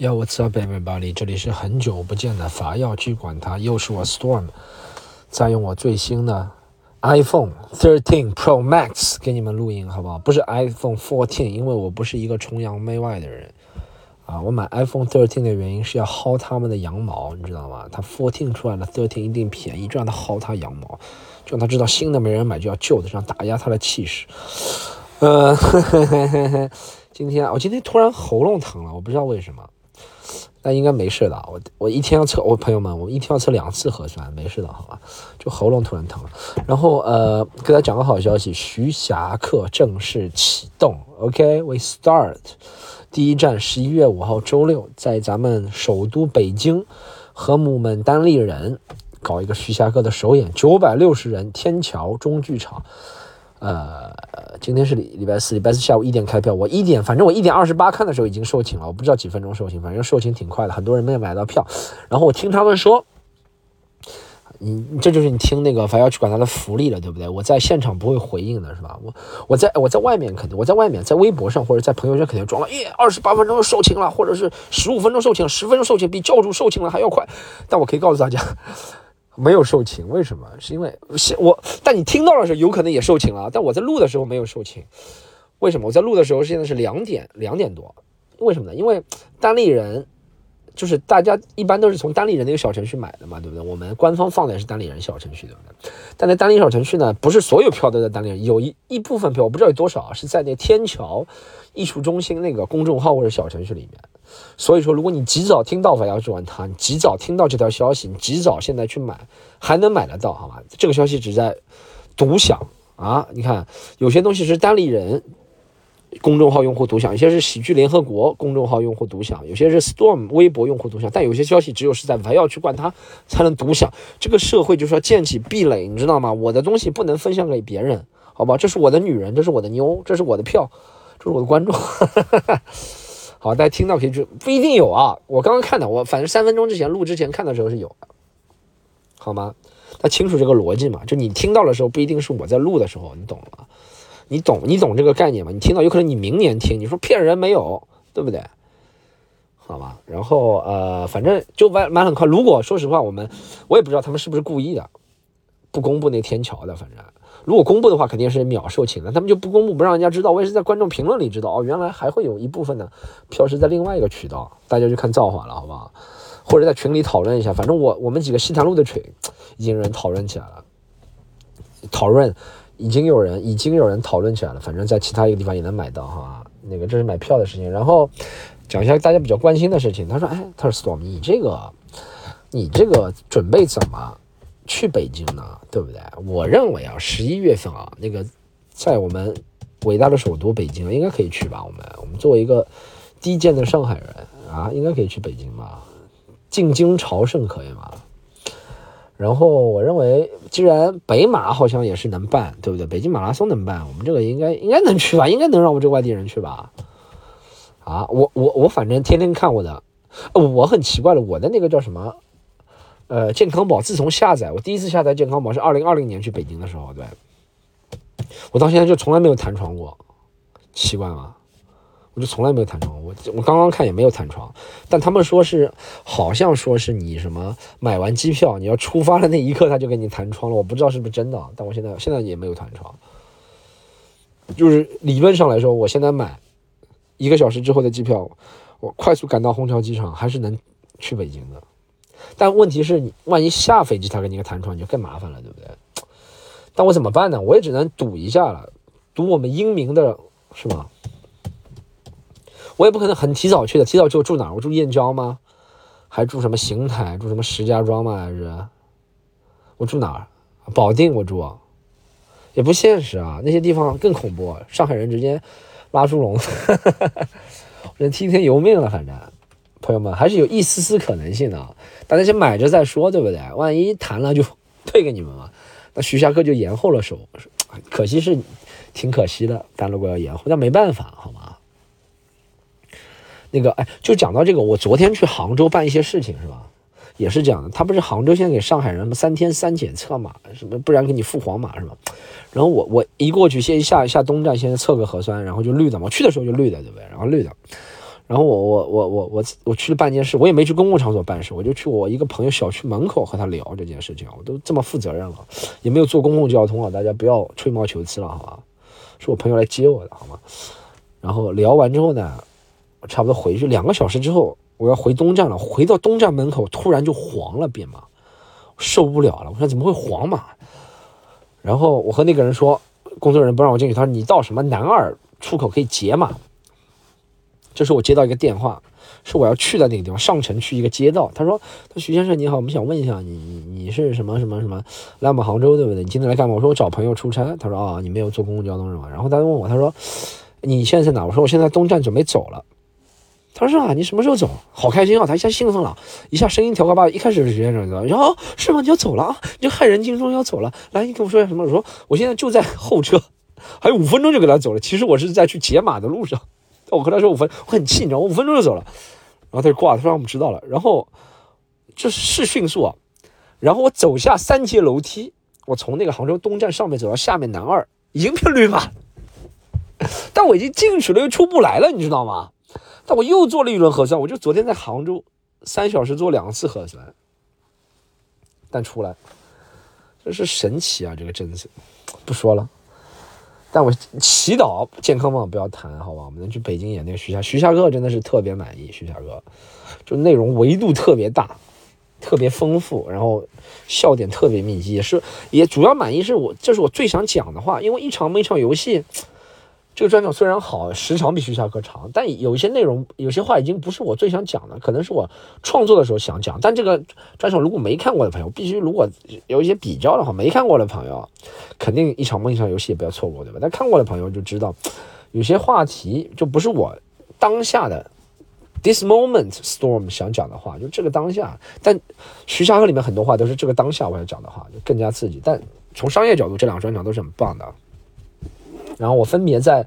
Yo, what's up, everybody？这里是很久不见的伐要去管它，又是我 Storm，在用我最新的 iPhone 13 Pro Max 给你们录音，好不好？不是 iPhone 14，因为我不是一个崇洋媚外的人啊。我买 iPhone 13的原因是要薅他们的羊毛，你知道吗？它14出来了，13一定便宜，就让他薅他羊毛，就让他知道新的没人买，就要旧的，这样打压他的气势。呃，今天我今天突然喉咙疼了，我不知道为什么。那应该没事的，我我一天要测，我朋友们，我一天要测两次核酸，没事的，好吧？就喉咙突然疼了。然后呃，给大家讲个好消息，徐霞客正式启动，OK，We start，第一站十一月五号周六，在咱们首都北京和姆门单立人搞一个徐霞客的首演，九百六十人，天桥中剧场。呃，今天是礼礼拜四，礼拜四下午一点开票。我一点，反正我一点二十八看的时候已经售罄了，我不知道几分钟售罄，反正售罄挺快的，很多人没有买到票。然后我听他们说，你这就是你听那个，反要去管他的福利了，对不对？我在现场不会回应的，是吧？我我在我在外面肯定，我在外面在微博上或者在朋友圈肯定装了，耶，二十八分钟售罄了，或者是十五分钟售罄，十分钟售罄，比教主售罄了还要快。但我可以告诉大家。没有售罄，为什么？是因为我，但你听到的时候有可能也售罄了，但我在录的时候没有售罄，为什么？我在录的时候现在是两点两点多，为什么呢？因为单立人就是大家一般都是从单立人那个小程序买的嘛，对不对？我们官方放的也是单立人小程序，对不对？但在单立人小程序呢，不是所有票都在单立人，有一一部分票我不知道有多少是在那天桥艺术中心那个公众号或者小程序里面。所以说，如果你及早听到法要去玩它，你及早听到这条消息，你及早现在去买，还能买得到，好吧？这个消息只在独享啊！你看，有些东西是单立人公众号用户独享，有些是喜剧联合国公众号用户独享，有些是 Storm 微博用户独享，但有些消息只有是在法要去管它才能独享。这个社会就是要建起壁垒，你知道吗？我的东西不能分享给别人，好吧？这是我的女人，这是我的妞，这是我的票，这是我的观众。好，大家听到可以去不一定有啊。我刚刚看的，我反正三分钟之前录之前看的时候是有的，好吗？他清楚这个逻辑嘛？就你听到的时候不一定是我在录的时候，你懂了？你懂你懂这个概念吗？你听到有可能你明年听，你说骗人没有，对不对？好吧。然后呃，反正就买买很快。如果说实话，我们我也不知道他们是不是故意的，不公布那天桥的，反正。如果公布的话，肯定是秒售罄的。他们就不公布，不让人家知道。我也是在观众评论里知道哦，原来还会有一部分的票是在另外一个渠道，大家就看造化了，好不好？或者在群里讨论一下。反正我我们几个西坛路的群已经有人讨论起来了，讨论已经有人已经有人讨论起来了。反正在其他一个地方也能买到哈。那个这是买票的事情。然后讲一下大家比较关心的事情。他说：“哎，他说 Storm，你这个你这个准备怎么？”去北京呢，对不对？我认为啊，十一月份啊，那个在我们伟大的首都北京，应该可以去吧？我们我们作为一个低贱的上海人啊，应该可以去北京吧？进京朝圣可以吗？然后我认为，既然北马好像也是能办，对不对？北京马拉松能办，我们这个应该应该能去吧？应该能让我们这外地人去吧？啊，我我我反正天天看我的，我很奇怪的，我的那个叫什么？呃，健康宝自从下载，我第一次下载健康宝是二零二零年去北京的时候，对，我到现在就从来没有弹窗过，奇怪吗？我就从来没有弹窗，我我刚刚看也没有弹窗，但他们说是好像说是你什么买完机票你要出发的那一刻他就给你弹窗了，我不知道是不是真的，但我现在现在也没有弹窗，就是理论上来说，我现在买一个小时之后的机票，我快速赶到虹桥机场还是能去北京的。但问题是你万一下飞机他给你个弹窗，你就更麻烦了，对不对？但我怎么办呢？我也只能赌一下了，赌我们英明的，是吗？我也不可能很提早去的，提早去我住哪儿？我住燕郊吗？还住什么邢台？住什么石家庄吗？还是我住哪儿？保定我住，也不现实啊，那些地方更恐怖，上海人直接拉猪笼，人听天由命了，反正。朋友们，还是有一丝丝可能性的，大家先买着再说，对不对？万一谈了就 退给你们嘛。那徐霞客就延后了手，可惜是挺可惜的，但如果要延后，那没办法，好吗？那个，哎，就讲到这个，我昨天去杭州办一些事情，是吧？也是这样的，他不是杭州现在给上海人三天三检测嘛，什么不然给你付黄码是吧？然后我我一过去先下下东站先测个核酸，然后就绿的嘛，我去的时候就绿的，对不对？然后绿的。然后我我我我我我去了办件事，我也没去公共场所办事，我就去我一个朋友小区门口和他聊这件事情。我都这么负责任了，也没有坐公共交通啊，大家不要吹毛求疵了，好吧？是我朋友来接我的，好吗？然后聊完之后呢，我差不多回去两个小时之后，我要回东站了。回到东站门口，突然就黄了，编码受不了了。我说怎么会黄码？然后我和那个人说，工作人员不让我进去，他说你到什么南二出口可以解码。这时我接到一个电话，是我要去的那个地方，上城区一个街道。他说：“他徐先生你好，我们想问一下你，你你是什么什么什么来我们杭州对不对？你今天来干嘛？”我说：“我找朋友出差。”他说：“啊，你没有坐公共交通是吧？”然后他问我，他说：“你现在在哪？”我说：“我现在东站准备走了。”他说：“啊，你什么时候走？好开心啊！”他一下兴奋了，一下声音调高吧。一开始是徐先生，然后是吗？你要走了啊？你就害人精说要走了。来，你跟我说下什么？我说：“我现在就在候车，还有五分钟就给他走了。其实我是在去解码的路上。”我和他说五分，我很气，你知道，我五分钟就走了，然后他就挂了，他说我们知道了，然后就是迅速啊，然后我走下三阶楼梯，我从那个杭州东站上面走到下面南二，已经变绿码，但我已经进去了，又出不来了，你知道吗？但我又做了一轮核酸，我就昨天在杭州三小时做两次核酸，但出来，这是神奇啊，这个政策，不说了。但我祈祷健康嘛不要谈，好吧？我们能去北京演那个徐霞，徐霞客真的是特别满意。徐霞客就内容维度特别大，特别丰富，然后笑点特别密集，也是也主要满意是我这是我最想讲的话，因为一场每场游戏。这个专场虽然好，时长比徐霞客长，但有一些内容、有些话已经不是我最想讲的，可能是我创作的时候想讲。但这个专场如果没看过的朋友，必须如果有一些比较的话，没看过的朋友，肯定一场梦一场游戏也不要错过，对吧？但看过的朋友就知道，有些话题就不是我当下的 this moment storm 想讲的话，就这个当下。但徐霞客里面很多话都是这个当下我要讲的话，就更加刺激。但从商业角度，这两个专场都是很棒的。然后我分别在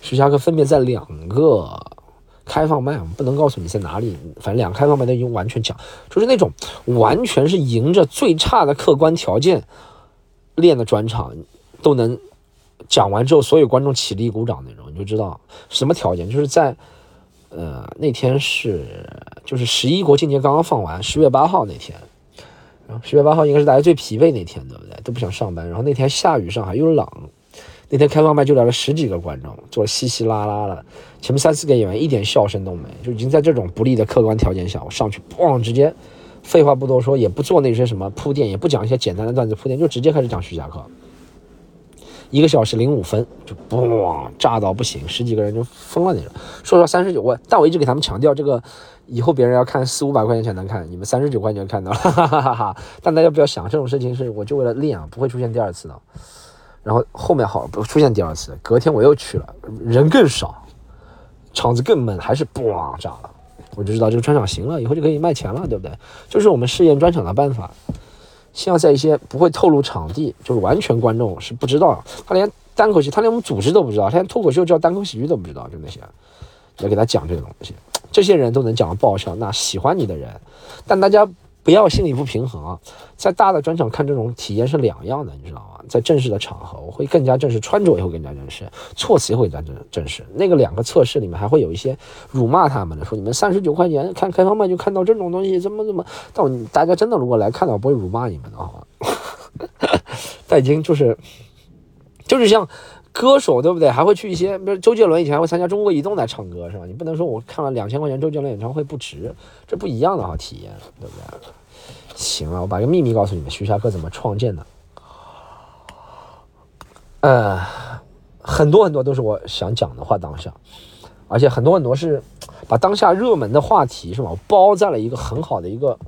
徐霞客分别在两个开放麦，我不能告诉你在哪里，反正两个开放麦都已经完全讲，就是那种完全是迎着最差的客观条件练的专场，都能讲完之后所有观众起立鼓掌那种，你就知道什么条件，就是在呃那天是就是十一国庆节刚刚放完，十月八号那天，然后十月八号应该是大家最疲惫那天，对不对？都不想上班，然后那天下雨，上海又冷。那天开放麦就来了十几个观众，坐稀稀拉拉的，前面三四个演员一点笑声都没，就已经在这种不利的客观条件下，我上去咣直接，废话不多说，也不做那些什么铺垫，也不讲一些简单的段子铺垫，就直接开始讲徐霞客。一个小时零五分就咣炸到不行，十几个人就疯了那种。说说三十九万，但我一直给他们强调，这个以后别人要看四五百块钱才能看，你们三十九块钱看到了，哈哈哈哈。但大家不要想这种事情是我就为了练啊，不会出现第二次的。然后后面好不出现第二次，隔天我又去了，人更少，场子更闷，还是嘣炸了，我就知道这个专场行了，以后就可以卖钱了，对不对？就是我们试验专场的办法，先要在一些不会透露场地，就是完全观众是不知道，他连单口戏，他连我们组织都不知道，他连脱口秀叫单口喜剧都不知道，就那些，要给他讲这个东西，这些人都能讲的爆笑，那喜欢你的人，但大家。不要心理不平衡啊，在大的专场看这种体验是两样的，你知道吗？在正式的场合，我会更加正式，穿着也会更加正式，措辞也会更加正正式。那个两个测试里面还会有一些辱骂他们的，说你们三十九块钱看开放麦就看到这种东西，怎么怎么？但大家真的如果来看到，不会辱骂你们的好吗？但已经就是，就是像。歌手对不对？还会去一些，比如周杰伦以前还会参加中国移动来唱歌，是吧？你不能说我看了两千块钱周杰伦演唱会不值，这不一样的哈体验，对不对？行了，我把一个秘密告诉你们，徐霞客怎么创建的？呃，很多很多都是我想讲的话当下，而且很多很多是把当下热门的话题是吧，包在了一个很好的一个。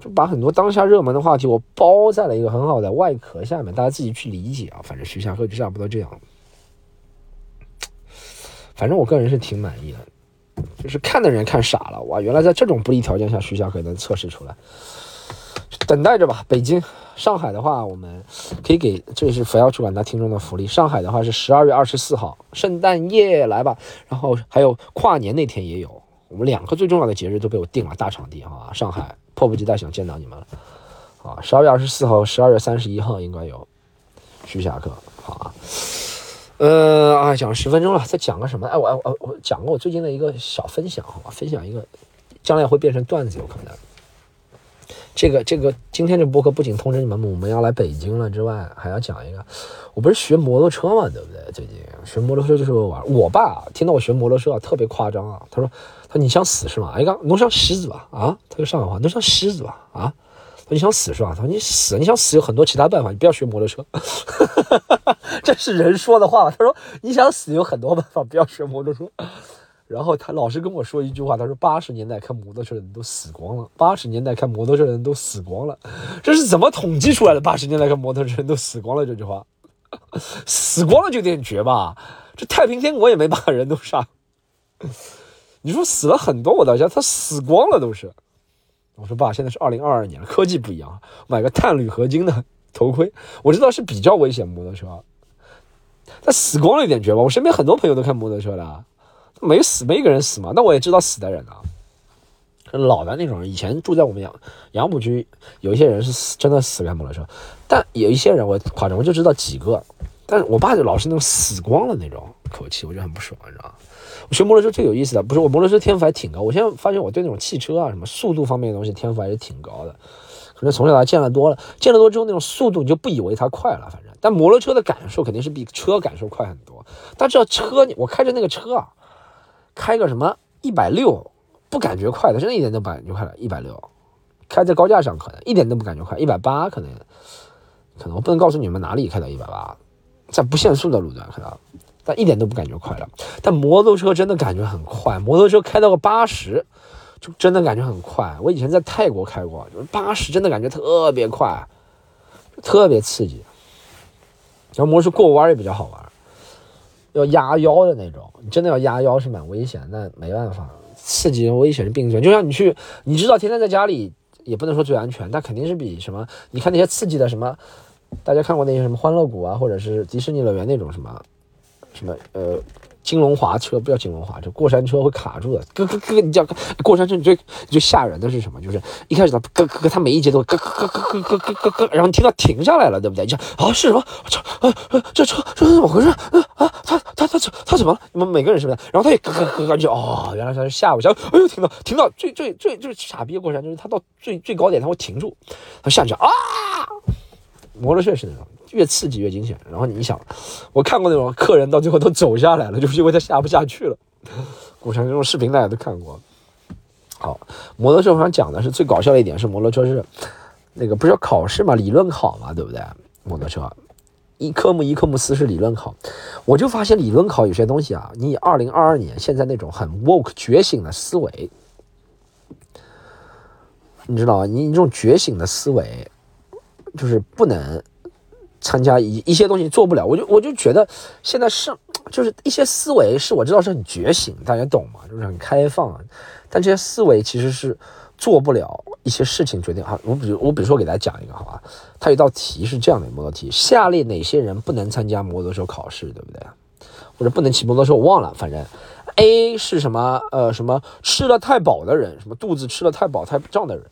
就把很多当下热门的话题，我包在了一个很好的外壳下面，大家自己去理解啊。反正徐霞客就差不多这样。反正我个人是挺满意的，就是看的人看傻了哇！原来在这种不利条件下，徐霞客能测试出来。等待着吧，北京、上海的话，我们可以给这是佛耀出版他听众的福利。上海的话是十二月二十四号，圣诞夜来吧，然后还有跨年那天也有，我们两个最重要的节日都被我定了大场地啊，上海。迫不及待想见到你们了，啊！十二月二十四号、十二月三十一号应该有徐霞客，好啊。呃啊，讲十分钟了，再讲个什么？哎，我我我讲个我最近的一个小分享，好吧？分享一个，将来会变成段子，有可能。这个这个，今天这播客不仅通知你们我们要来北京了之外，还要讲一个，我不是学摩托车嘛，对不对？最近学摩托车就是玩。我爸听到我学摩托车啊，特别夸张啊，他说：“他说你想死是吗？哎，刚侬想死是吧？啊，他说上海话，侬想死是吧？啊，他说你想死是吧？他说你死，你想死有很多其他办法，你不要学摩托车。这是人说的话。他说你想死有很多办法，不要学摩托车。”然后他老是跟我说一句话，他说八十年代开摩托车的人都死光了，八十年代开摩托车的人都死光了，这是怎么统计出来的？八十年代开摩托车人都死光了这句话，死光了就有点绝吧？这太平天国也没把人都杀，你说死了很多，我倒想他死光了都是。我说爸，现在是二零二二年了，科技不一样，买个碳铝合金的头盔，我知道是比较危险摩托车，他死光了有点绝吧？我身边很多朋友都开摩托车的。没死，没一个人死嘛。那我也知道死的人啊，老的那种。以前住在我们杨杨浦区，有一些人是死，真的死开摩托车。但有一些人我夸张，我就知道几个。但是我爸就老是那种死光了那种口气，我就很不爽，你知道我学摩托车最有意思的，不是我摩托车天赋还挺高。我现在发现我对那种汽车啊什么速度方面的东西天赋还是挺高的。可能从小到大见了多了，见了多之后那种速度你就不以为它快了，反正。但摩托车的感受肯定是比车感受快很多。但知道车，我开着那个车啊。开个什么一百六，不感觉快的，真的一点都不感觉快了。一百六，开在高架上可能一点都不感觉快。一百八可能，可能我不能告诉你们哪里开到一百八，在不限速的路段开到，但一点都不感觉快了。但摩托车真的感觉很快，摩托车开到个八十，就真的感觉很快。我以前在泰国开过，就是八十真的感觉特别快，特别刺激。然后摩托车过弯也比较好玩。要压腰的那种，你真的要压腰是蛮危险，那没办法，刺激危险是并存。就像你去，你知道天天在家里也不能说最安全，但肯定是比什么？你看那些刺激的什么，大家看过那些什么欢乐谷啊，或者是迪士尼乐园那种什么，什么呃。金龙滑车不叫金龙滑车，过山车会卡住的。咯咯咯，你叫过山车，你最最吓人的是什么？就是一开始它咯咯咯，它每一节都咯咯咯咯咯咯咯咯，然后你听到停下来了，对不对？你想啊是什么？我操啊啊这车这是怎么回事？啊啊他他他怎他怎么了？你们每个人是不是？然后他也咯咯咯咯就哦，原来他是吓我一跳。哎呦，停到停到最最最就是傻逼过山，就是他到最最高点他会停住，他下去啊，摩托车是那种。越刺激越惊险，然后你想，我看过那种客人到最后都走下来了，就是因为他下不下去了。古城这种视频大家都看过。好，摩托车我想讲的是最搞笑的一点是摩托车是那个不是要考试嘛，理论考嘛，对不对？摩托车一科目一科目四是理论考，我就发现理论考有些东西啊，你以二零二二年现在那种很 woke 觉醒的思维，你知道吗？你你这种觉醒的思维就是不能。参加一一些东西做不了，我就我就觉得现在是就是一些思维是我知道是很觉醒，大家懂吗？就是很开放，但这些思维其实是做不了一些事情决定哈。我比如我比如说给大家讲一个好吧，它有道题是这样的摩托题：下列哪些人不能参加摩托车考试，对不对？或者不能骑摩托车？我忘了，反正 A 是什么呃什么吃了太饱的人，什么肚子吃的太饱太胀的人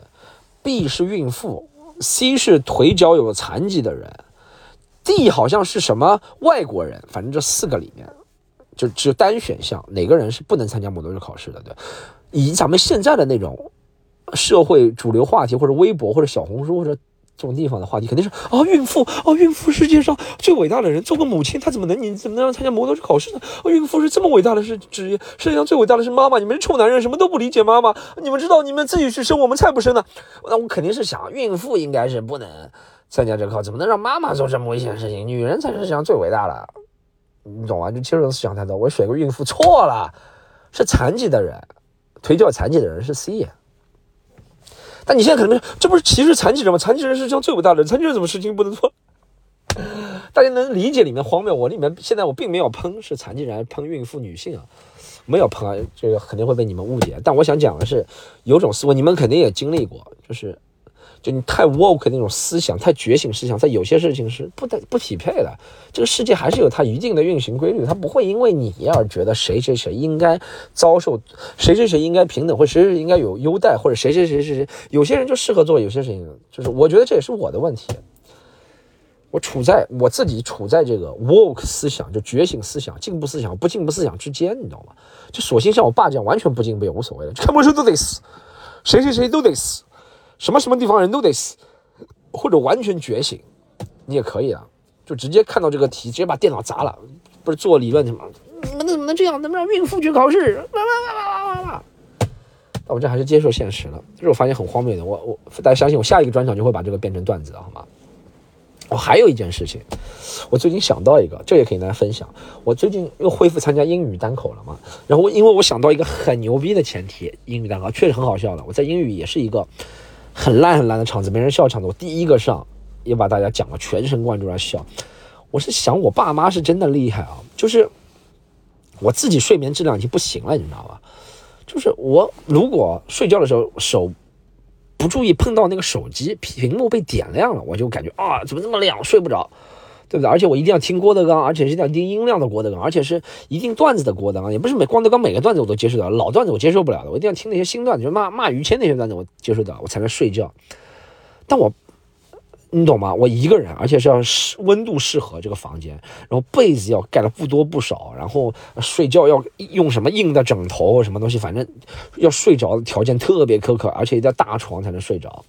；B 是孕妇；C 是腿脚有残疾的人。D 好像是什么外国人，反正这四个里面就只有单选项，哪个人是不能参加摩托车考试的？对，以咱们现在的那种社会主流话题，或者微博，或者小红书，或者这种地方的话题，肯定是啊，孕妇啊，孕妇世界上最伟大的人，做个母亲，她怎么能你怎么能让参加摩托车考试呢？啊，孕妇是这么伟大的是职业，世界上最伟大的是妈妈，你们是臭男人，什么都不理解妈妈，你们知道你们自己去生，我们才不生呢。那我肯定是想，孕妇应该是不能。参加这个考怎么能让妈妈做这么危险的事情？女人才是世界上最伟大的，你懂吗？就接受思想太多。我选个孕妇错了，是残疾的人，腿脚残疾的人是 C。但你现在可能这不是歧视残疾人吗？残疾人是世界上最伟大的，残疾人什么事情不能做？大家能理解里面荒谬？我里面现在我并没有喷是残疾人，喷孕妇女性啊，没有喷啊，这个肯定会被你们误解。但我想讲的是，有种思维你们肯定也经历过，就是。就你太 woke 那种思想，太觉醒思想，在有些事情是不得不匹配的。这个世界还是有它一定的运行规律，它不会因为你而觉得谁谁谁应该遭受，谁谁谁应该平等，或谁谁应该有优待，或者谁谁谁谁谁，有些人就适合做有些事情。就是我觉得这也是我的问题。我处在我自己处在这个 woke 思想，就觉醒思想、进步思想、不进步思想之间，你知道吗？就索性像我爸这样，完全不进步也无所谓了，什么人都得死，谁谁谁都得死，什么什么地方人都得死，或者完全觉醒，你也可以啊，就直接看到这个题，直接把电脑砸了，不是做理论什么？你们怎么能这样？能不能让孕妇去考试？哇哇哇哇哇哇！那我这还是接受现实了，这是我发现很荒谬的。我我大家相信我，下一个专场就会把这个变成段子的，好吗？我还有一件事情，我最近想到一个，这也可以跟大家分享。我最近又恢复参加英语单口了嘛，然后因为我想到一个很牛逼的前提，英语单口确实很好笑的。我在英语也是一个很烂很烂的场子，没人笑场子，我第一个上，也把大家讲了全神贯注来笑。我是想，我爸妈是真的厉害啊，就是我自己睡眠质量已经不行了，你知道吧？就是我如果睡觉的时候手。不注意碰到那个手机屏幕被点亮了，我就感觉啊，怎么这么亮，睡不着，对不对？而且我一定要听郭德纲，而且是一定音量的郭德纲，而且是一定段子的郭德纲，也不是每郭德纲每个段子我都接受的，老段子我接受不了的，我一定要听那些新段子，就骂骂于谦那些段子我接受得了，我才能睡觉。但我。你懂吗？我一个人，而且是要适温度适合这个房间，然后被子要盖的不多不少，然后睡觉要用什么硬的枕头什么东西，反正要睡着的条件特别苛刻，而且一定要大床才能睡着。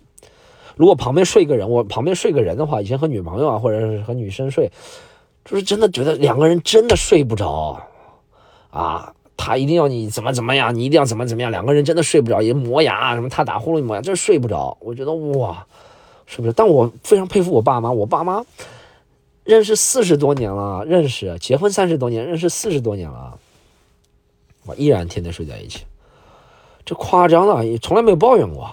如果旁边睡一个人，我旁边睡个人的话，以前和女朋友啊，或者是和女生睡，就是真的觉得两个人真的睡不着啊。他一定要你怎么怎么样，你一定要怎么怎么样，两个人真的睡不着，也磨牙什么，他打呼噜磨牙，真睡不着。我觉得哇。是不是？但我非常佩服我爸妈。我爸妈认识四十多年了，认识结婚三十多年，认识四十多年了，我依然天天睡在一起，这夸张了，也从来没有抱怨过。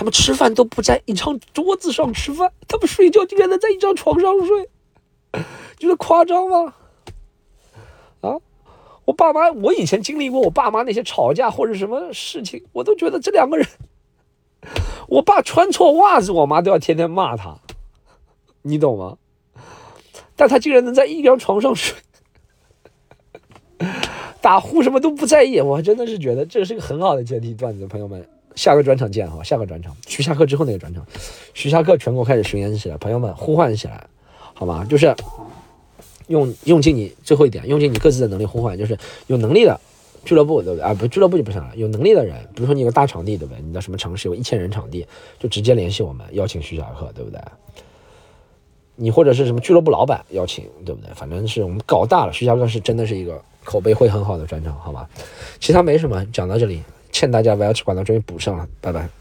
他们吃饭都不在一张桌子上吃饭，他们睡觉竟然能在一张床上睡，觉得夸张吗？啊，我爸妈，我以前经历过我爸妈那些吵架或者什么事情，我都觉得这两个人。我爸穿错袜子，我妈都要天天骂他，你懂吗？但他竟然能在一张床上睡，打呼什么都不在意，我真的是觉得这是个很好的阶梯段子。朋友们，下个专场见哈，下个专场，徐霞客之后那个专场，徐霞客全国开始巡演起来，朋友们呼唤起来，好吗？就是用用尽你最后一点，用尽你各自的能力呼唤，就是有能力的。俱乐部对不对啊？不，俱乐部就不行了。有能力的人，比如说你有个大场地，对不对？你在什么城市有一千人场地，就直接联系我们，邀请徐霞客，对不对？你或者是什么俱乐部老板邀请，对不对？反正是我们搞大了，徐霞客是真的是一个口碑会很好的专场，好吧？其他没什么，讲到这里，欠大家 v 要去管道终于补上了，拜拜。